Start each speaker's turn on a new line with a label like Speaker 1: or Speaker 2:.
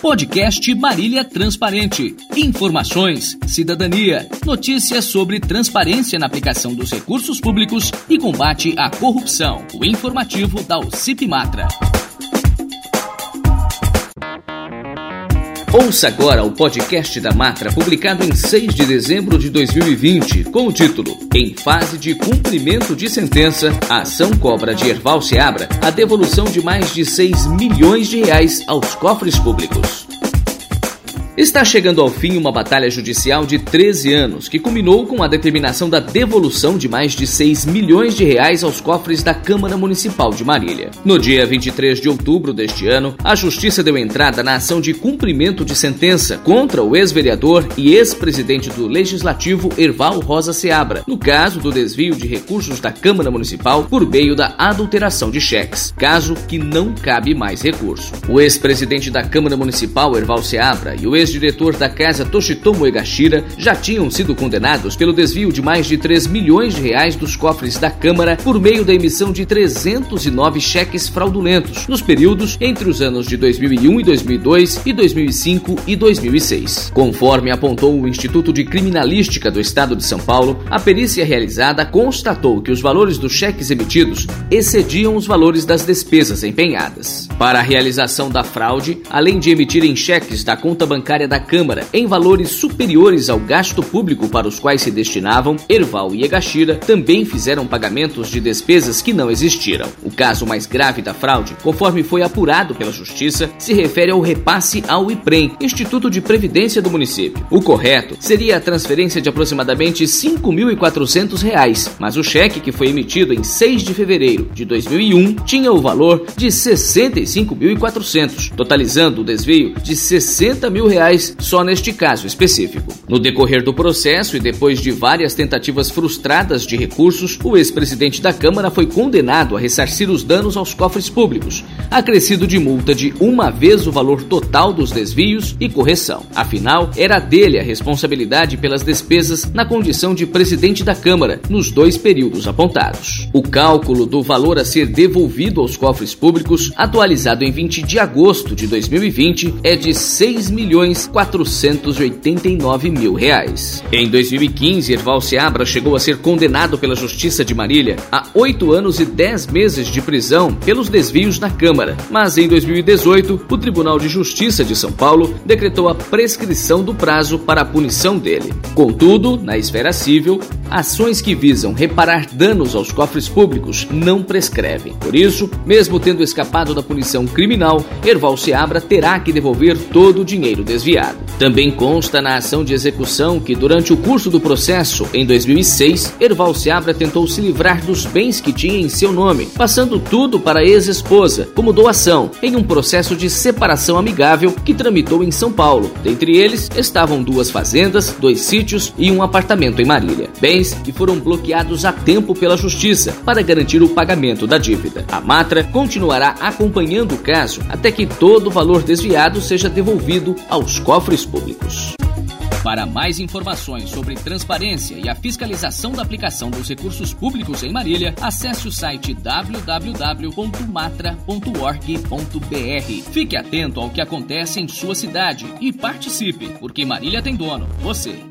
Speaker 1: Podcast Marília Transparente. Informações, cidadania, notícias sobre transparência na aplicação dos recursos públicos e combate à corrupção. O informativo da UCIP Matra. Ouça agora o podcast da Matra, publicado em 6 de dezembro de 2020, com o título Em fase de cumprimento de sentença, a ação cobra de Erval Seabra a devolução de mais de 6 milhões de reais aos cofres públicos. Está chegando ao fim uma batalha judicial de 13 anos, que culminou com a determinação da devolução de mais de 6 milhões de reais aos cofres da Câmara Municipal de Marília. No dia 23 de outubro deste ano, a Justiça deu entrada na ação de cumprimento de sentença contra o ex-vereador e ex-presidente do Legislativo Erval Rosa Seabra, no caso do desvio de recursos da Câmara Municipal por meio da adulteração de cheques, caso que não cabe mais recurso. O ex-presidente da Câmara Municipal, Erval Seabra, e o ex ex-diretor da casa Toshitomo Egashira já tinham sido condenados pelo desvio de mais de 3 milhões de reais dos cofres da Câmara por meio da emissão de 309 cheques fraudulentos nos períodos entre os anos de 2001 e 2002 e 2005 e 2006. Conforme apontou o Instituto de Criminalística do Estado de São Paulo, a perícia realizada constatou que os valores dos cheques emitidos excediam os valores das despesas empenhadas. Para a realização da fraude, além de emitirem cheques da conta bancária da Câmara em valores superiores ao gasto público para os quais se destinavam, Erval e Egashira também fizeram pagamentos de despesas que não existiram. O caso mais grave da fraude, conforme foi apurado pela Justiça, se refere ao repasse ao IPREM, Instituto de Previdência do município. O correto seria a transferência de aproximadamente R$ 5.400, mas o cheque que foi emitido em 6 de fevereiro de 2001 tinha o valor de R$ 65.400, totalizando o desvio de R$ 60 mil reais só neste caso específico. No decorrer do processo e depois de várias tentativas frustradas de recursos, o ex-presidente da Câmara foi condenado a ressarcir os danos aos cofres públicos, acrescido de multa de uma vez o valor total dos desvios e correção. Afinal, era dele a responsabilidade pelas despesas na condição de presidente da Câmara nos dois períodos apontados. O cálculo do valor a ser devolvido aos cofres públicos, atualizado em 20 de agosto de 2020, é de 6 milhões 489 mil reais. Em 2015, Erval Seabra chegou a ser condenado pela Justiça de Marília a oito anos e dez meses de prisão pelos desvios na Câmara, mas em 2018, o Tribunal de Justiça de São Paulo decretou a prescrição do prazo para a punição dele. Contudo, na esfera civil, ações que visam reparar danos aos cofres públicos não prescrevem. Por isso, mesmo tendo escapado da punição criminal, Erval Seabra terá que devolver todo o dinheiro desviado desviado. Também consta na ação de execução que, durante o curso do processo, em 2006, Erval Seabra tentou se livrar dos bens que tinha em seu nome, passando tudo para a ex-esposa, como doação, em um processo de separação amigável que tramitou em São Paulo. Dentre eles estavam duas fazendas, dois sítios e um apartamento em Marília. Bens que foram bloqueados a tempo pela Justiça para garantir o pagamento da dívida. A Matra continuará acompanhando o caso até que todo o valor desviado seja devolvido aos aos cofres públicos. Para mais informações sobre transparência e a fiscalização da aplicação dos recursos públicos em Marília, acesse o site www.matra.org.br. Fique atento ao que acontece em sua cidade e participe, porque Marília tem dono, você.